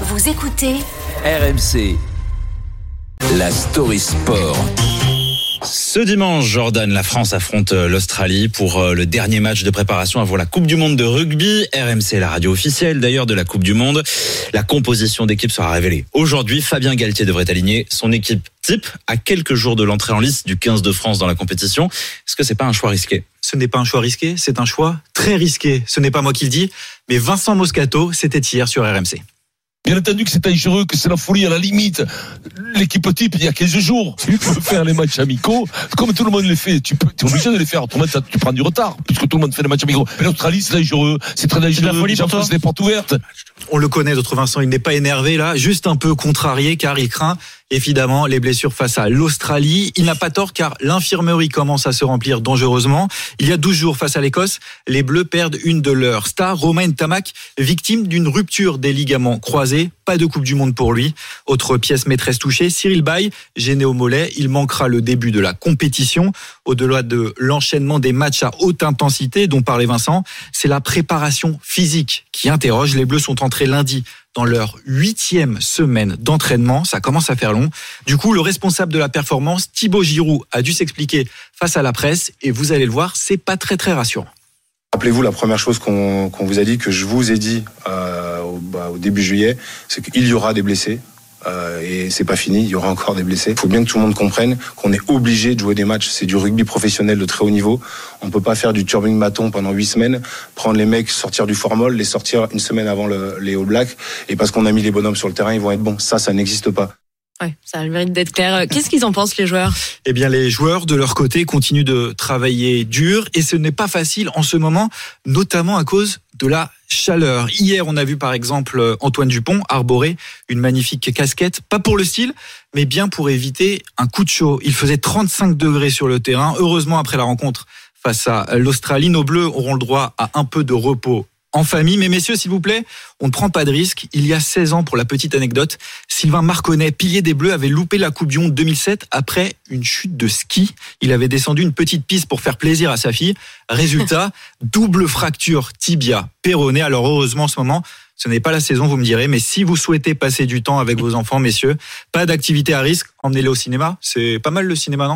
Vous écoutez RMC. La story sport. Ce dimanche, Jordan, la France affronte euh, l'Australie pour euh, le dernier match de préparation avant la Coupe du Monde de rugby. RMC, la radio officielle d'ailleurs de la Coupe du Monde. La composition d'équipe sera révélée aujourd'hui. Fabien Galtier devrait aligner son équipe type à quelques jours de l'entrée en liste du 15 de France dans la compétition. Est-ce que c'est pas un choix risqué? Ce n'est pas un choix risqué, c'est un choix très risqué. Ce n'est pas moi qui le dis, mais Vincent Moscato, c'était hier sur RMC. Bien entendu que c'est dangereux, que c'est la folie à la limite. L'équipe type, il y a 15 jours, tu peux faire les matchs amicaux, comme tout le monde les fait. Tu peux, es obligé de les faire. Autrement, tu prends du retard, puisque tout le monde fait les matchs amicaux. Mais l'Australie, c'est dangereux. C'est très dangereux. la folie font des portes ouvertes. On le connaît, notre Vincent, il n'est pas énervé là, juste un peu contrarié car il craint évidemment les blessures face à l'Australie. Il n'a pas tort car l'infirmerie commence à se remplir dangereusement. Il y a 12 jours face à l'Écosse, les Bleus perdent une de leurs stars, Romain Tamac, victime d'une rupture des ligaments croisés. Pas de Coupe du Monde pour lui. Autre pièce maîtresse touchée, Cyril Bay, gêné au mollet. Il manquera le début de la compétition. Au-delà de l'enchaînement des matchs à haute intensité dont parlait Vincent, c'est la préparation physique qui interroge. Les Bleus sont entrés lundi dans leur huitième semaine d'entraînement. Ça commence à faire long. Du coup, le responsable de la performance, Thibaut Giroud, a dû s'expliquer face à la presse. Et vous allez le voir, c'est pas très très rassurant. Rappelez-vous, la première chose qu'on vous a dit, que je vous ai dit euh, bah, au début juillet, c'est qu'il y aura des blessés. Euh, et c'est pas fini, il y aura encore des blessés. Il faut bien que tout le monde comprenne qu'on est obligé de jouer des matchs. C'est du rugby professionnel de très haut niveau. On peut pas faire du turbing bâton pendant huit semaines, prendre les mecs, sortir du formol, les sortir une semaine avant le- les All Blacks, et parce qu'on a mis les bonhommes sur le terrain, ils vont être bons. Ça, ça n'existe pas. Ouais, ça a le mérite d'être clair. Euh, Qu'est-ce qu'ils en pensent, les joueurs? Eh bien, les joueurs, de leur côté, continuent de travailler dur et ce n'est pas facile en ce moment, notamment à cause de la chaleur. Hier, on a vu par exemple Antoine Dupont arborer une magnifique casquette, pas pour le style, mais bien pour éviter un coup de chaud. Il faisait 35 degrés sur le terrain. Heureusement, après la rencontre face à l'Australie, nos Bleus auront le droit à un peu de repos en famille. Mais messieurs, s'il vous plaît, on ne prend pas de risque. Il y a 16 ans, pour la petite anecdote, Sylvain Marconnet, pilier des Bleus, avait loupé la Coupe du Monde 2007 après une chute de ski. Il avait descendu une petite piste pour faire plaisir à sa fille. Résultat, double fracture tibia péroné. Alors heureusement, en ce moment, ce n'est pas la saison, vous me direz, mais si vous souhaitez passer du temps avec vos enfants, messieurs, pas d'activité à risque, emmenez-les au cinéma. C'est pas mal le cinéma, non?